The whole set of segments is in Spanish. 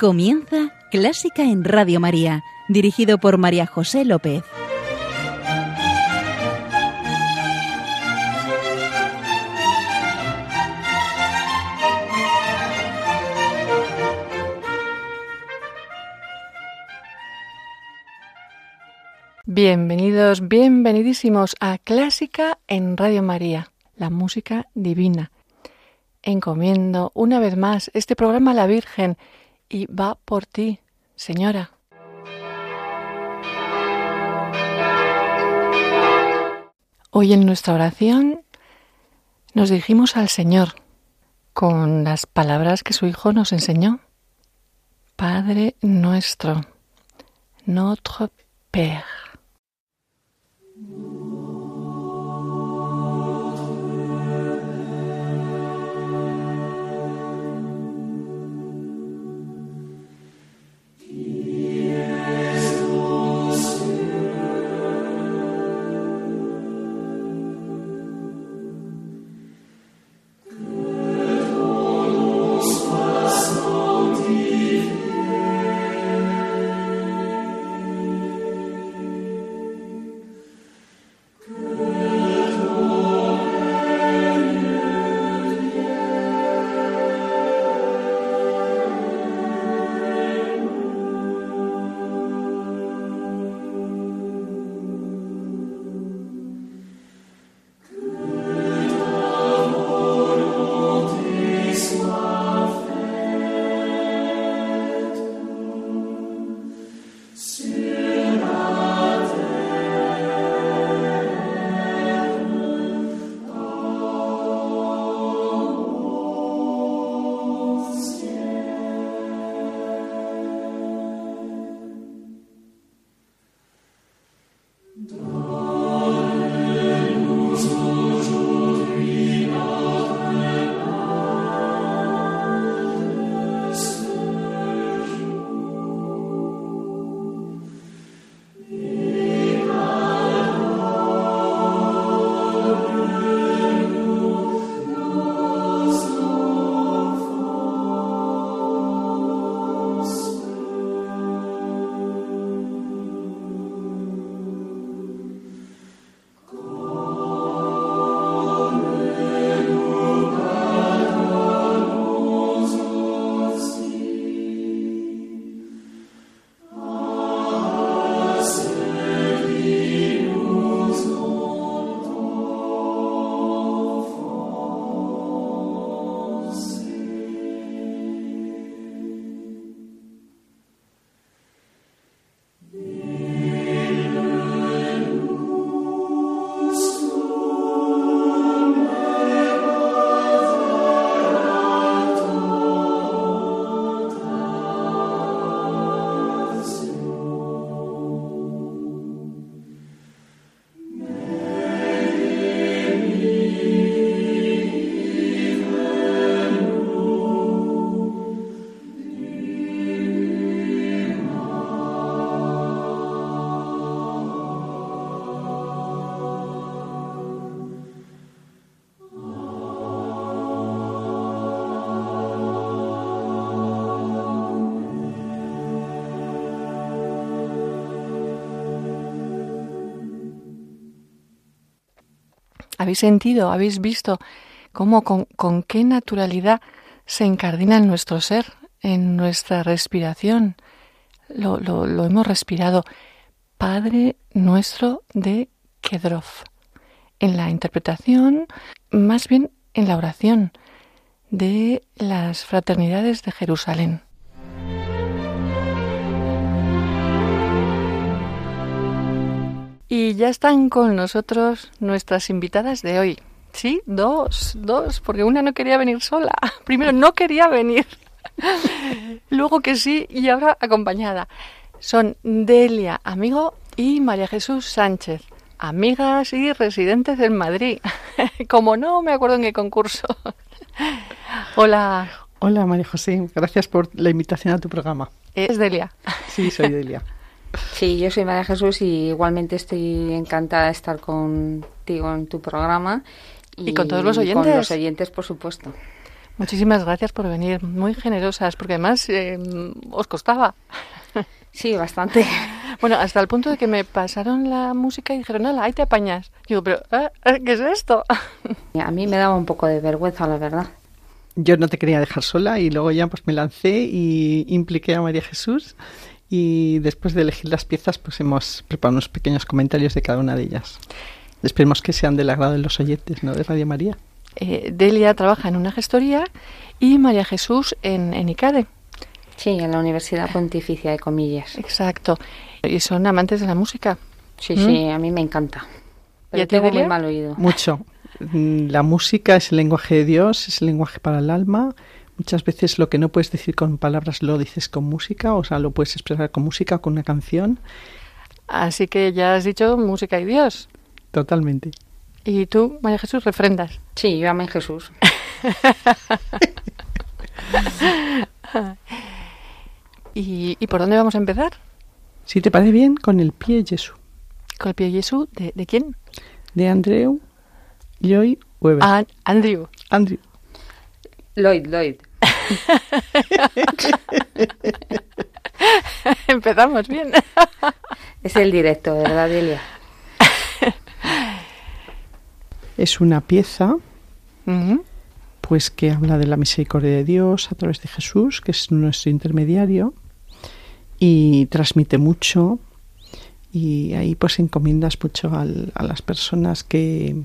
Comienza Clásica en Radio María, dirigido por María José López. Bienvenidos, bienvenidísimos a Clásica en Radio María, la música divina. Encomiendo una vez más este programa a la Virgen y va por ti, Señora. Hoy en nuestra oración nos dirigimos al Señor con las palabras que su Hijo nos enseñó. Padre nuestro, notre Père. ¿Habéis sentido, habéis visto cómo con, qué naturalidad se encardina en nuestro ser, en nuestra respiración? Lo, lo, hemos respirado. Padre nuestro de Kedrov. En la interpretación, más bien en la oración de las fraternidades de Jerusalén. Y ya están con nosotros nuestras invitadas de hoy. Sí, dos, dos, porque una no quería venir sola. Primero no quería venir. Luego que sí y ahora acompañada. Son Delia, amigo, y María Jesús Sánchez, amigas y residentes en Madrid. Como no me acuerdo en qué concurso. Hola. Hola María José, gracias por la invitación a tu programa. Es Delia. Sí, soy Delia. Sí, yo soy María Jesús y igualmente estoy encantada de estar contigo en tu programa. Y, con todos los oyentes. Con los oyentes, por supuesto. Muchísimas gracias por venir, muy generosas, porque además eh, os costaba. Sí, bastante. Bueno, hasta el punto de que me pasaron la música y dijeron, ¡Hala, ahí te apañas! Digo, pero, ¿eh? ¿qué es esto? A mí me daba un poco de vergüenza, la verdad. Yo no te quería dejar sola y luego ya pues me lancé y impliqué a María Jesús y después de elegir las piezas pues hemos preparado unos pequeños comentarios de cada una de ellas. Esperemos que sean del agrado de los oyentes, ¿no? De Radio María. Eh, Delia trabaja en una gestoría y María Jesús en, en ICADE. Sí, en la Universidad Pontificia de Comillas. Exacto. Y son amantes de la música. Sí, ¿Mm? sí, a mí me encanta. Pero a ti, tengo muy Delia? mal oído. Mucho. Mm, La música es el lenguaje de Dios, es el lenguaje para el alma. Muchas veces lo que no puedes decir con palabras lo dices con música, o sea, lo puedes expresar con música o con una canción. Así que ya has dicho música y Dios. Totalmente. Y tú, María Jesús, refrendas. Sí, yo Jesús. ¿Y, y por dónde vamos a empezar? Si te parece bien, con el pie Jesús, ¿Con el pie Jesús? ¿De, de quién? de Andreu Lloyd Weber. Ah, Andrew. Andrew. Lloyd, Lloyd. Empezamos bien. Es el directo, ¿verdad, Delia? Es una pieza pues que habla de la misericordia de Dios a través de Jesús, que es nuestro intermediario, y transmite mucho, y ahí pues encomiendas mucho al- a las personas que,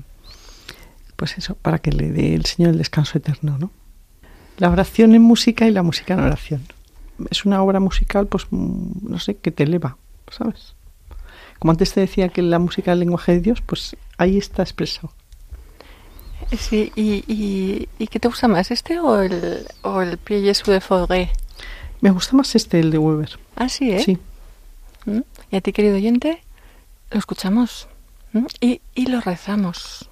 pues eso, para que le dé el Señor el descanso eterno, ¿no? La oración en música y la música en oración. Es una obra musical, pues, mm, no sé, que te eleva, ¿sabes? Como antes te decía que la música es el lenguaje de Dios, pues ahí está expresado. Sí, y, y, ¿y qué te gusta más, este o el, o el pie Jesús de Fauré? Me gusta más este, el de Weber. Ah, sí, ¿eh? Sí. ¿Mm? Y a ti, querido oyente, lo escuchamos ¿Mm? y, y lo rezamos.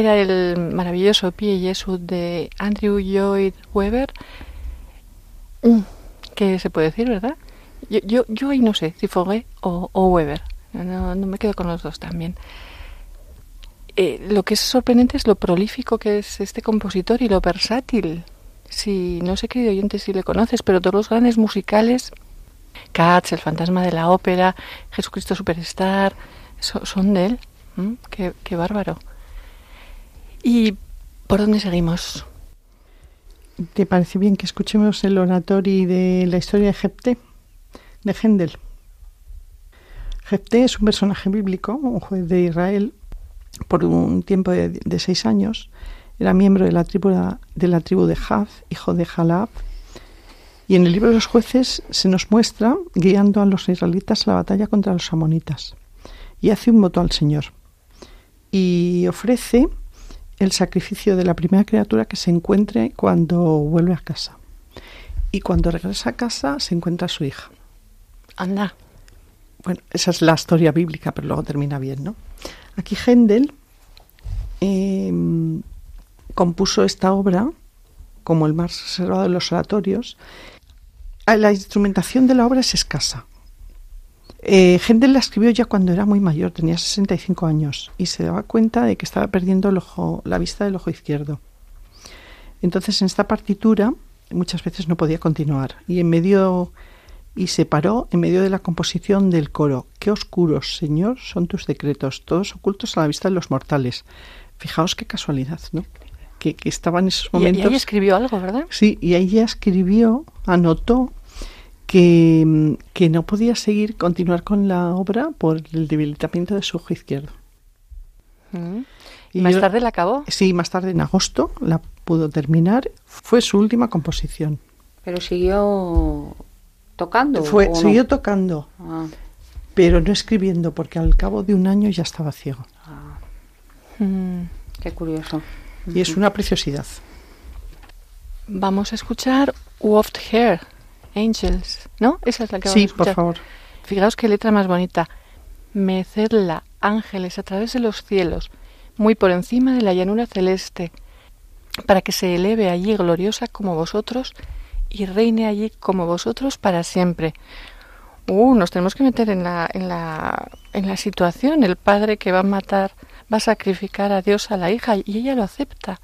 Era el maravilloso Pie Jesús de Andrew Lloyd Webber. Mm, ¿Qué se puede decir, verdad? Yo, yo, yo ahí no sé si Foguet o, o Weber. No, no me quedo con los dos también. Eh, lo que es sorprendente es lo prolífico que es este compositor y lo versátil. Si no sé, querido oyente, si le conoces, pero todos los grandes musicales, Cats, El fantasma de la ópera, Jesucristo Superstar, son de él. Qué, qué bárbaro. ¿Y por dónde seguimos? ¿Te parece bien que escuchemos el oratorio de la historia de Jepté, de Händel? Jepté es un personaje bíblico, un juez de Israel, por un tiempo de, de seis años. Era miembro de la tribu de, la tribu de Haz, hijo de Jalab. Y en el libro de los jueces se nos muestra guiando a los israelitas a la batalla contra los amonitas. Y hace un voto al Señor. Y ofrece el sacrificio de la primera criatura que se encuentre cuando vuelve a casa. Y cuando regresa a casa se encuentra su hija. Anda. Bueno, esa es la historia bíblica, pero luego termina bien, ¿no? Aquí Händel eh, compuso esta obra como el más reservado de los oratorios. Ah, la instrumentación de la obra es escasa. Eh, Händel la escribió ya cuando era muy mayor, tenía 65 años, y se daba cuenta de que estaba perdiendo el ojo, la vista del ojo izquierdo. Entonces, en esta partitura muchas veces no podía continuar, y en medio y se paró en medio de la composición del coro. Qué oscuros, Señor, son tus decretos, todos ocultos a la vista de los mortales. Fijaos qué casualidad, ¿no? Que, que estaba en esos momentos. Y, ahí escribió algo, ¿verdad? Sí, y ahí ya escribió, anotó que, que no podía seguir, continuar con la obra por el debilitamiento de su ojo izquierdo. Mm. ¿Y más tarde la acabó? Sí, más tarde en agosto la pudo terminar. Fue su última composición. Pero siguió tocando. Fue, ¿o no? siguió tocando, Ah, pero no escribiendo, porque al cabo de un año ya estaba ciego. ah, Mm. qué curioso. Y es una preciosidad. Vamos a escuchar Waft Hair, Angels, ¿no? Esa es la que vamos a Sí, escuchar. por favor. Fijaos qué letra más bonita. Mecedla, ángeles a través de los cielos, muy por encima de la llanura celeste, para que se eleve allí gloriosa como vosotros y reine allí como vosotros para siempre. Uh, nos tenemos que meter en la, en la, en la situación. El padre que va a matar, va a sacrificar a Dios a la hija y ella lo acepta.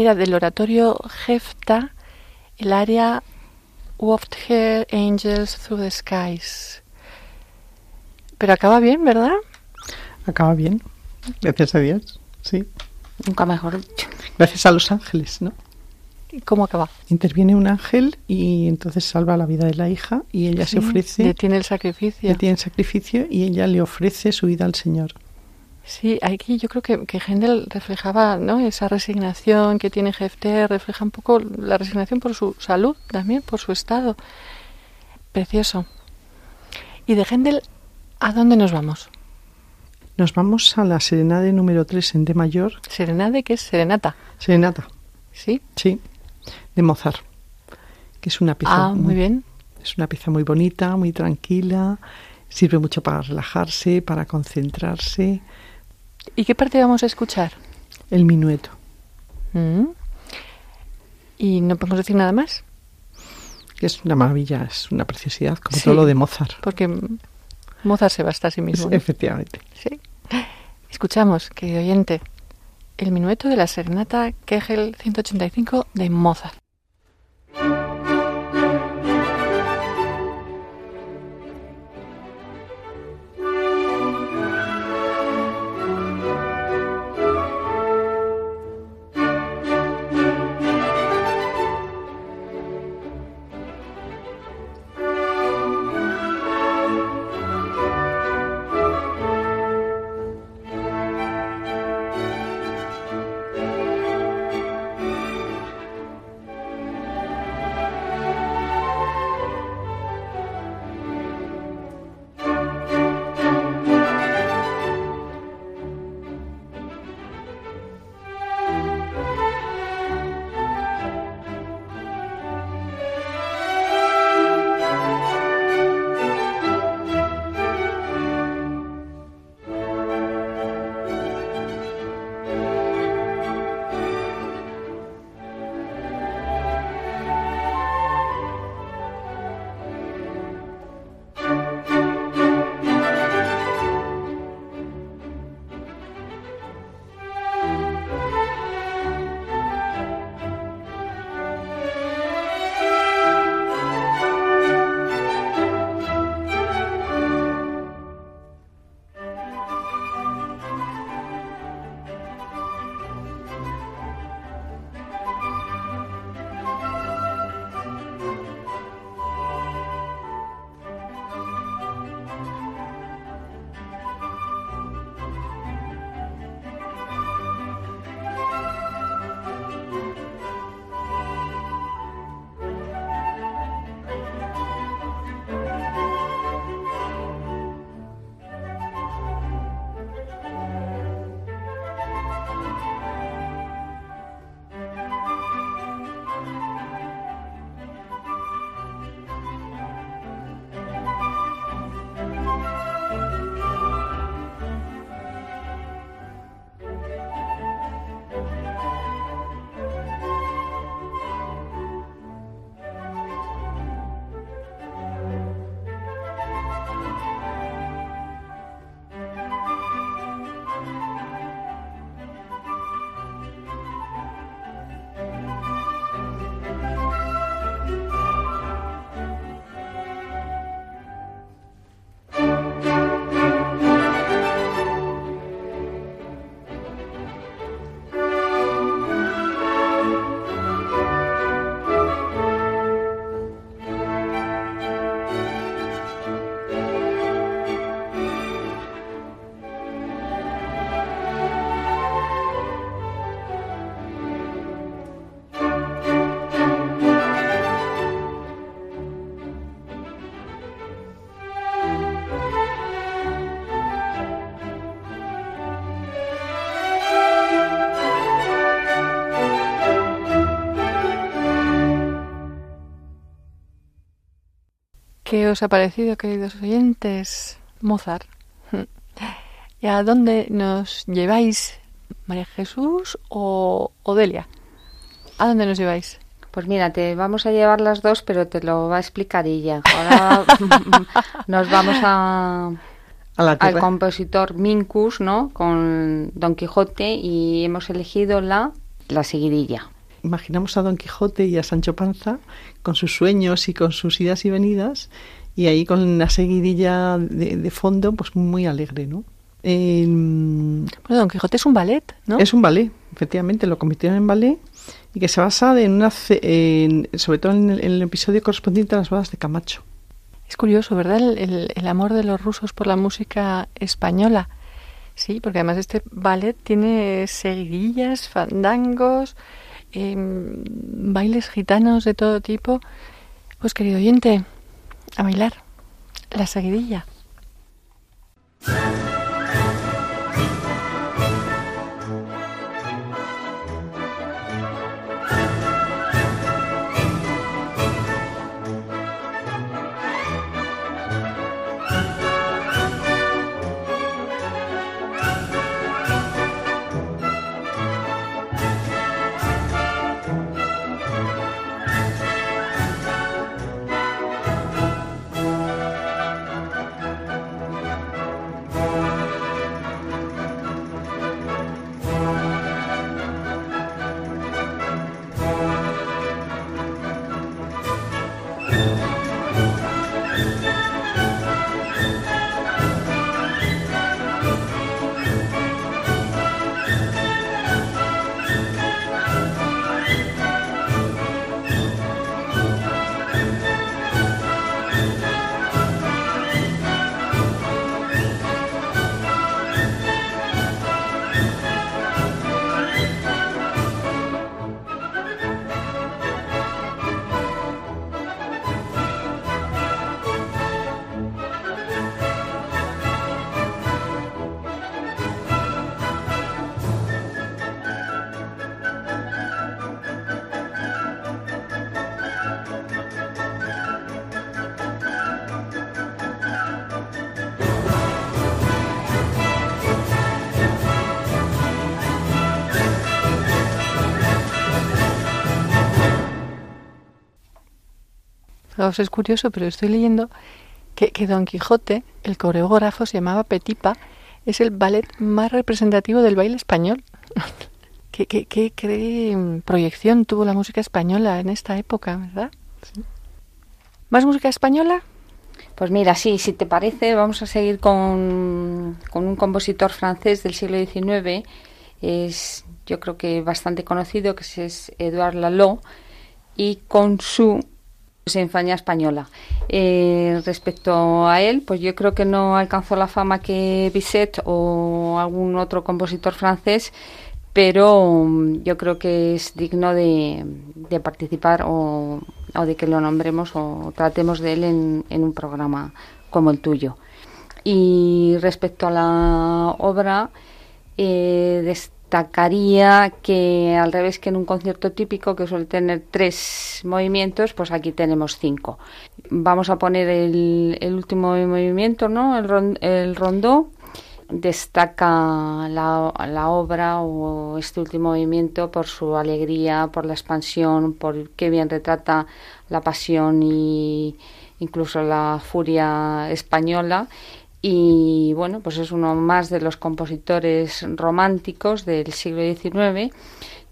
Era del oratorio Jefta, el área Waft Her Angels Through the Skies. Pero acaba bien, ¿verdad? Acaba bien. Gracias a Dios. Sí. Nunca mejor dicho. Gracias a los ángeles, ¿no? ¿Y ¿Cómo acaba? Interviene un ángel y entonces salva la vida de la hija y ella se Sí, ofrece, Detiene el sacrificio. detiene el sacrificio y ella le ofrece su vida al Señor. Sí, aquí yo creo que, que Händel reflejaba ¿no? esa resignación que tiene Jefter, refleja un poco la resignación por su salud también, por su estado. Precioso. ¿Y de Händel a dónde nos vamos? Nos vamos a la serenade número 3 en D mayor. Serenade, que es serenata, Serenata, ¿sí? sí, de Mozart, que es una pieza Ah, muy bien. Es una pieza muy bonita, muy tranquila, sirve mucho para relajarse, para concentrarse. ¿Y qué parte vamos a escuchar? El minueto. Mm. ¿Y no podemos decir nada más? es una maravilla, es una preciosidad, como Sí. todo lo de Mozart. Porque Mozart se basta a sí mismo. ¿no? efectivamente. Sí. Escuchamos, querido oyente, el minueto de la serenata Kegel 185 de Mozart. ¿Qué os ha parecido, queridos oyentes? Mozart. ¿Y a dónde nos lleváis, María Jesús o Odelia? ¿A dónde nos lleváis? Pues mira, te vamos a llevar las dos, pero te lo va a explicar ella. Ahora nos vamos a, A la al compositor Minkus, ¿no? Con Don Quijote y hemos elegido la la seguidilla. Imaginamos a Don Quijote y a Sancho Panza con sus sueños y con sus idas y venidas y ahí con una seguidilla de, fondo pues muy alegre, ¿no? bueno, Don Quijote es un ballet, ¿no? Es un ballet, efectivamente, lo convirtieron en ballet y que se basa en una, sobre todo en el, episodio correspondiente a las bodas de Camacho. Es curioso, ¿verdad? El, amor de los rusos por la música española. Sí, porque además este ballet tiene seguidillas, fandangos, em, bailes gitanos de todo tipo. Pues querido oyente, a bailar la seguidilla. Es curioso, pero estoy leyendo que, Don Quijote, el coreógrafo, se llamaba Petipa, es el ballet más representativo del baile español. ¿Qué, qué, proyección tuvo la música española en esta época, verdad? ¿Más música española? Pues mira, sí, si te parece, vamos a seguir con, con un compositor francés del siglo XIX. Es, yo creo que bastante conocido, que es Edouard Lalo, y con su Sinfonía Española. Eh, respecto a él, pues yo creo que no alcanzó la fama que Bizet o algún otro compositor francés, pero mm, yo creo que es digno de, participar o, de que lo nombremos o tratemos de él en, un programa como el tuyo. Y respecto a la obra, eh, destacaría que al revés que en un concierto típico que suele tener tres movimientos, pues aquí tenemos cinco. Vamos a poner el, último movimiento, ¿no? El, rondó. Destaca la, la, obra o este último movimiento por su alegría, por la expansión, por qué bien retrata la pasión y incluso la furia española y bueno, pues es uno más de los compositores románticos del siglo XIX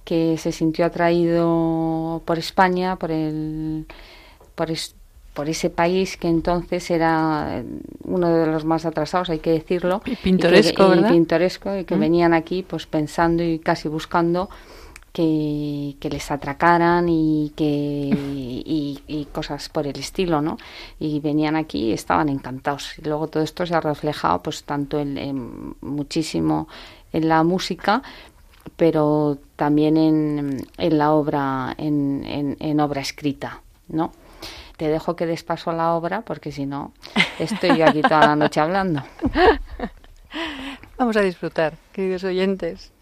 que se sintió atraído por España, por el por, por ese país que entonces era uno de los más atrasados, hay que decirlo, y pintoresco, y pintoresco y que mm. venían aquí pues pensando y casi buscando que, les atracaran y que y, cosas por el estilo, ¿no? Y venían aquí y estaban encantados. Y luego todo esto se ha reflejado pues tanto en, muchísimo en la música, pero también en, en la obra, en, en, obra escrita, ¿no? Te dejo que des paso a la obra porque si no estoy yo aquí toda la noche hablando. Vamos a disfrutar, queridos oyentes.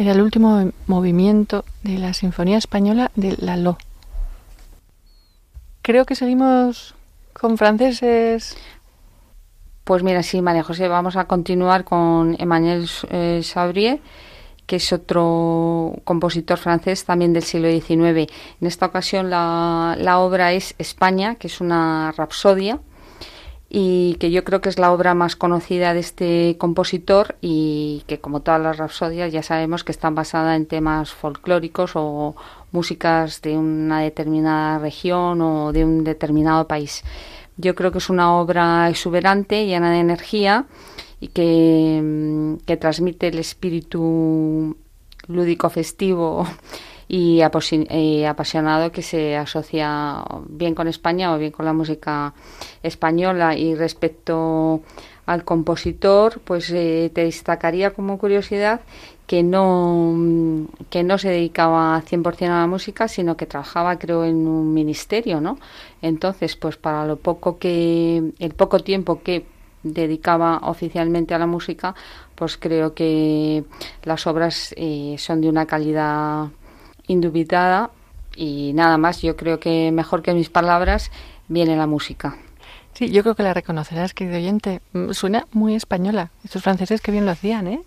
Era el último movimiento de la Sinfonía Española de Lalo. Creo que seguimos con franceses. Pues mira, sí, María José, vamos a continuar con Emmanuel eh, Sabrier, que es otro compositor francés también del siglo XIX. En esta ocasión la, la obra es España, que es una rapsodia y que yo creo que es la obra más conocida de este compositor y que como todas las rapsodias ya sabemos que están basadas en temas folclóricos o músicas de una determinada región o de un determinado país. Yo creo que es una obra exuberante, llena de energía y que, mm, que transmite el espíritu lúdico festivo y apasionado que se asocia bien con España o bien con la música española. Y respecto al compositor, pues eh, te destacaría como curiosidad que no, que no se dedicaba 100% a la música, sino que trabajaba, creo, en un ministerio, ¿no? Entonces, pues para lo poco que, el poco tiempo que dedicaba oficialmente a la música, pues creo que las obras eh, son de una calidad indubitada y nada más, yo creo que mejor que mis palabras viene la música. Sí, yo creo que la reconocerás, querido oyente. Mm, suena muy española. Estos franceses que bien lo hacían, ¿eh?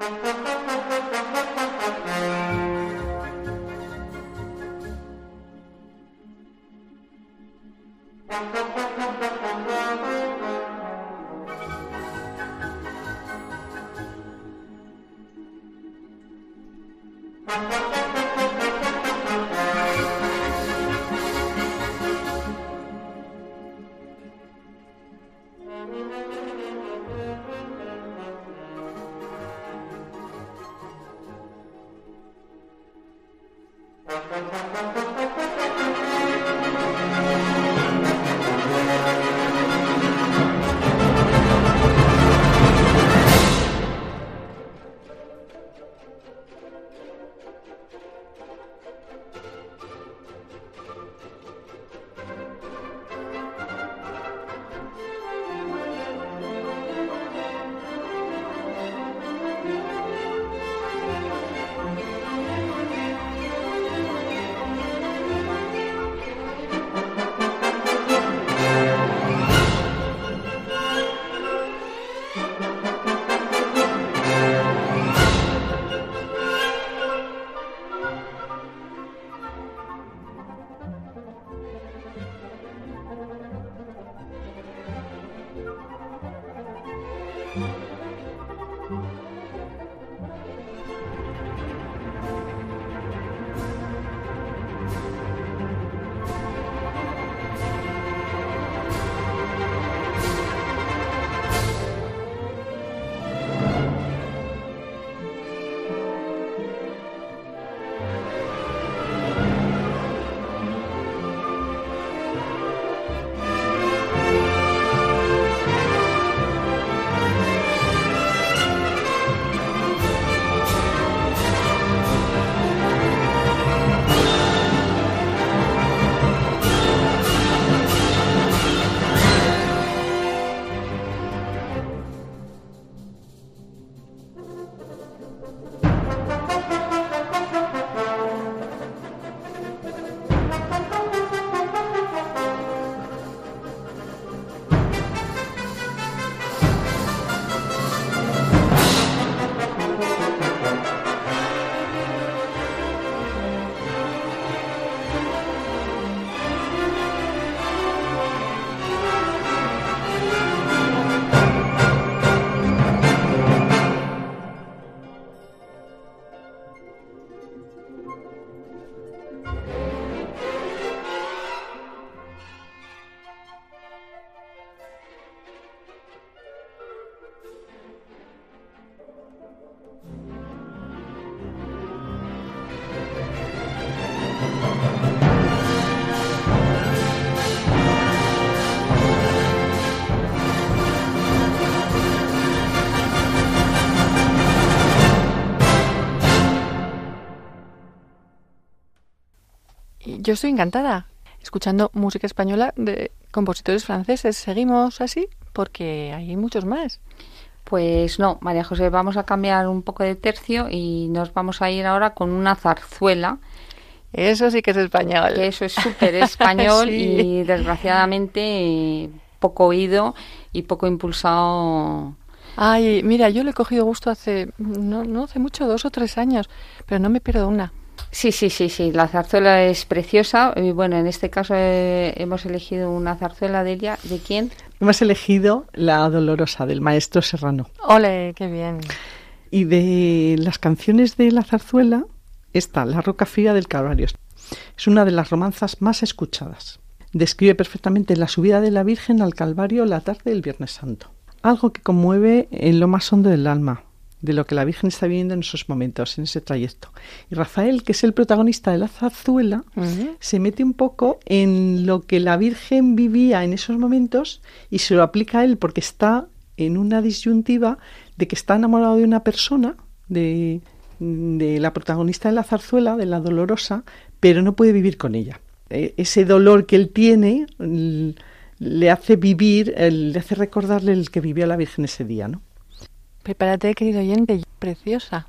Thank you. Yo estoy encantada escuchando música española de compositores franceses. ¿Seguimos así? Porque hay muchos más. Pues no, María José, vamos a cambiar un poco de tercio y nos vamos a ir ahora con una zarzuela. Eso sí que es español. eso es súper español y desgraciadamente poco oído y poco impulsado. Ay, mira, yo le he cogido gusto hace, no, no hace mucho, dos o tres años, pero no me pierdo una. Sí, sí, sí, sí. La zarzuela es preciosa. Y bueno, en este caso eh, hemos elegido una zarzuela de ella. ¿De quién? Hemos elegido La Dolorosa, del maestro Serrano. ¡Ole, qué bien! Y de las canciones de la zarzuela está La Roca Fría del Calvario. Es una de las romanzas más escuchadas. Describe perfectamente la subida de la Virgen al Calvario la tarde del Viernes Santo. Algo que conmueve en lo más hondo del alma, de lo que la Virgen está viviendo en esos momentos, en ese trayecto. Y Rafael, que es el protagonista de la zarzuela, se mete un poco en lo que la Virgen vivía en esos momentos y se lo aplica a él porque está en una disyuntiva de que está enamorado de una persona, de, de la protagonista de la zarzuela, de la dolorosa, pero no puede vivir con ella. E, ese dolor que él tiene le hace vivir, le hace recordarle el que vivió la Virgen ese día, ¿no? Prepárate, querido oyente, preciosa.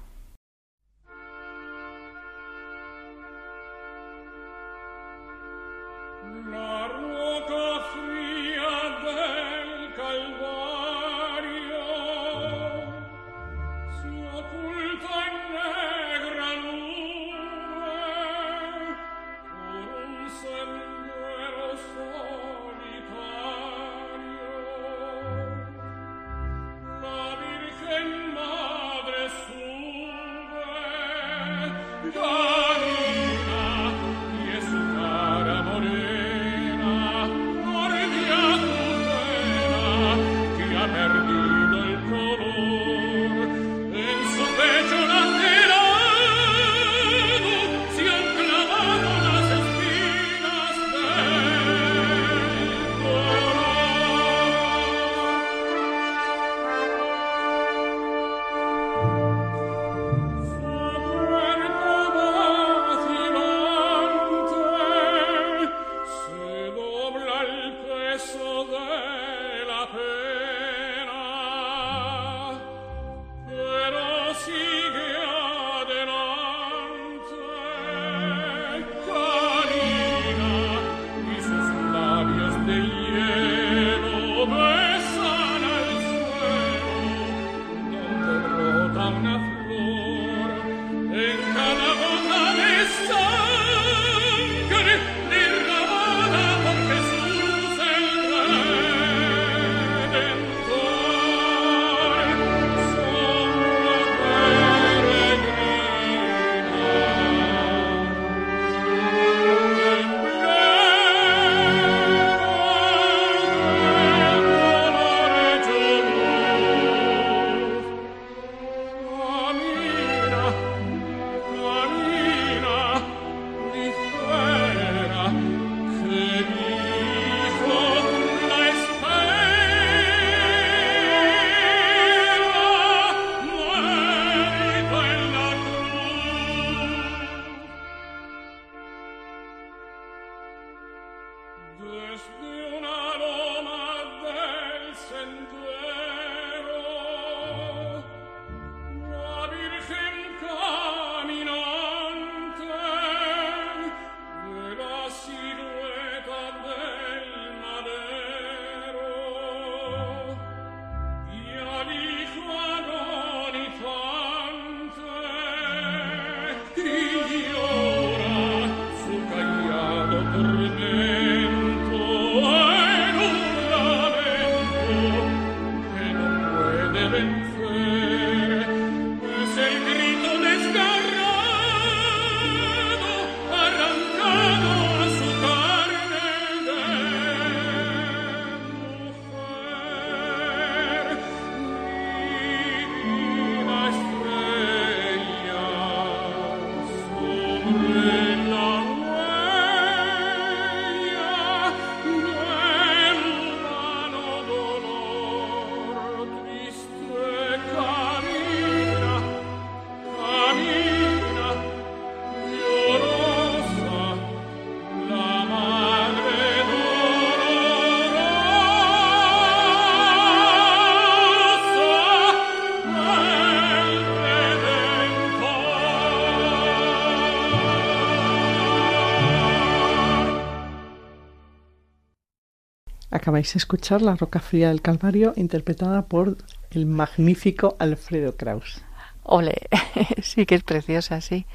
Acabáis de escuchar La Roca Fría del Calvario, interpretada por el magnífico Alfredo Kraus. Ole, sí que es preciosa, sí.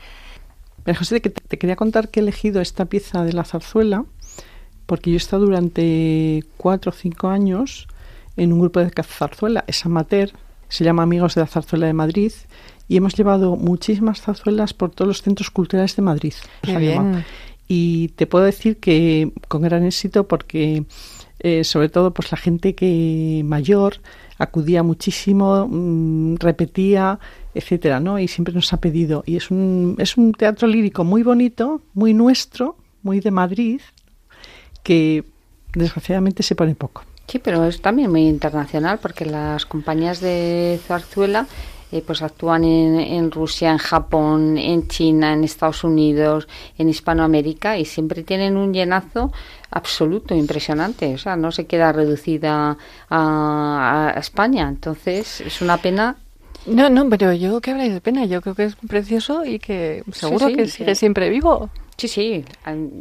Pero José, te, te quería contar que he elegido esta pieza de la zarzuela porque yo he estado durante cuatro o cinco años en un grupo de zarzuela, es amateur, se llama Amigos de la Zarzuela de Madrid, y hemos llevado muchísimas zarzuelas por todos los centros culturales de Madrid. Qué bien. Y te puedo decir que con gran éxito porque eh, sobre todo pues la gente que mayor acudía muchísimo, mm, repetía, etcétera, ¿no? Y siempre nos ha pedido. Y es un, es un teatro lírico muy bonito, muy nuestro, muy de Madrid, que desgraciadamente se pone poco. Sí, pero es también muy internacional porque las compañías de zarzuela eh, pues actúan en, en, Rusia, en Japón, en China, en Estados Unidos, en Hispanoamérica y siempre tienen un llenazo absoluto, impresionante. O sea, no se queda reducida a, a España. Entonces, es una pena no, no, pero yo que habláis de pena, yo creo que es precioso y que seguro Sí, sí, que sí. sigue siempre vivo. Sí, sí,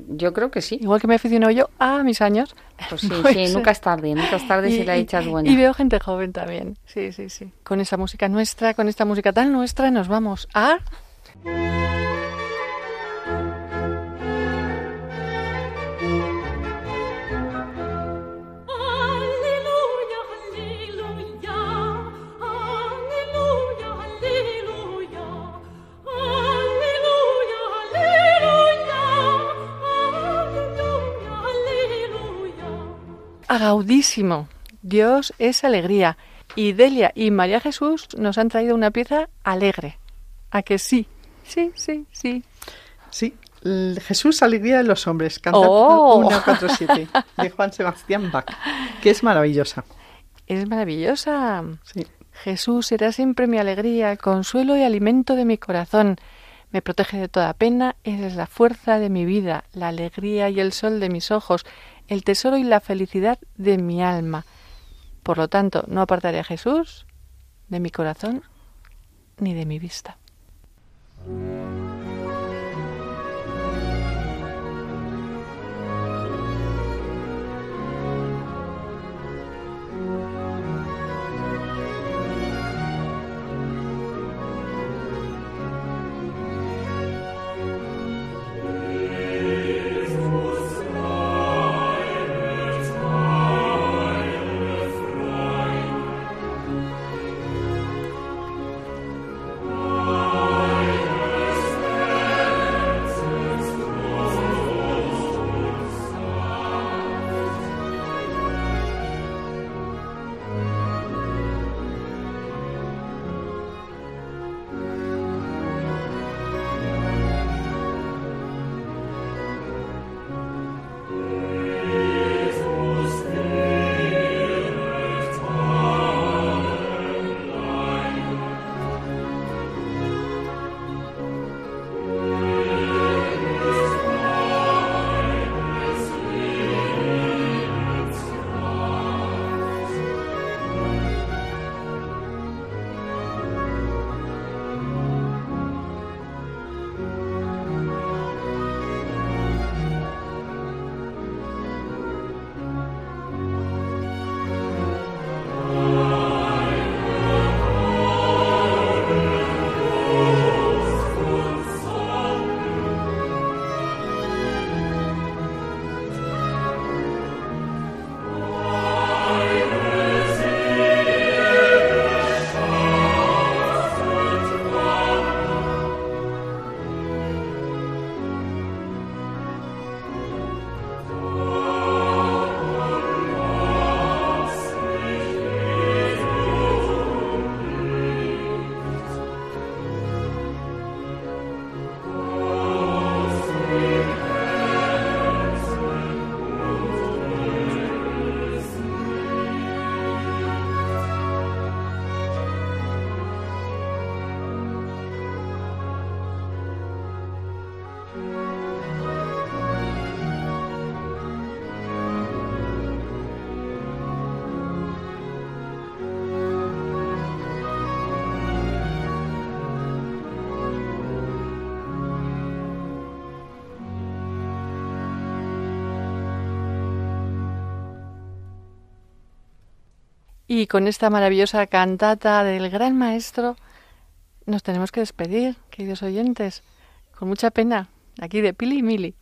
yo creo que sí. Igual que me he aficionado yo a mis años. Pues sí, Pues, sí, nunca es tarde, nunca es tarde si la dicha es buena. Y veo gente joven también. Sí, sí, sí. Con esa música nuestra, con esta música tan nuestra, nos vamos a... Agaudísimo. Dios es alegría. Y Delia y María Jesús nos han traído una pieza alegre. ¿A que sí? Sí, sí, sí. Sí, Jesús Alegría de los Hombres, canta Oh. 147, de Juan Sebastián Bach, que es maravillosa. Es maravillosa. Sí. Jesús será siempre mi alegría, el consuelo y alimento de mi corazón. Me protege de toda pena, eres la fuerza de mi vida, la alegría y el sol de mis ojos, el tesoro y la felicidad de mi alma. Por lo tanto, no apartaré a Jesús de mi corazón ni de mi vista. Y con esta maravillosa cantata del gran maestro nos tenemos que despedir, queridos oyentes, con mucha pena, aquí de Pili y Mili,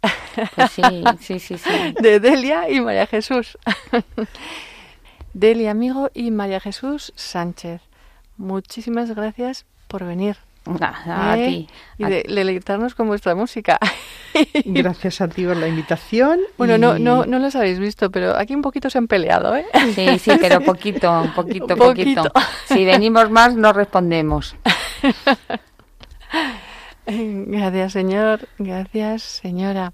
Pues sí, sí, sí, sí. de Delia y María Jesús. Delia Amigo y María Jesús Sánchez. Muchísimas gracias por venir. Nada, a ¿eh? ti. Y a de deleitarnos con vuestra música. Gracias a ti por la invitación. Bueno, no, y- no, no los habéis visto, pero aquí un poquito se han peleado, ¿eh? Sí, sí, pero poquito, poquito, Un poquito. poquito. Si venimos más, no respondemos. Gracias, señor. Gracias, señora.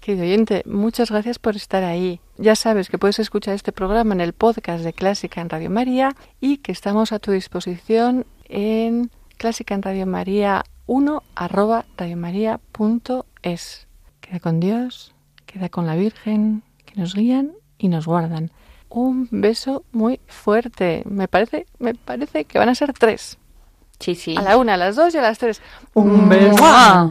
Querido oyente, muchas gracias por estar ahí. Ya sabes que puedes escuchar este programa en el podcast de Clásica en Radio María y que estamos a tu disposición en Clásica en Radio María 1 arroba radiomaria.es. Queda con Dios, queda con la Virgen, que nos guían y nos guardan. Un beso muy fuerte. Me parece, me parece que van a ser tres. Sí, sí. A la una, a las dos y a las tres. Un beso.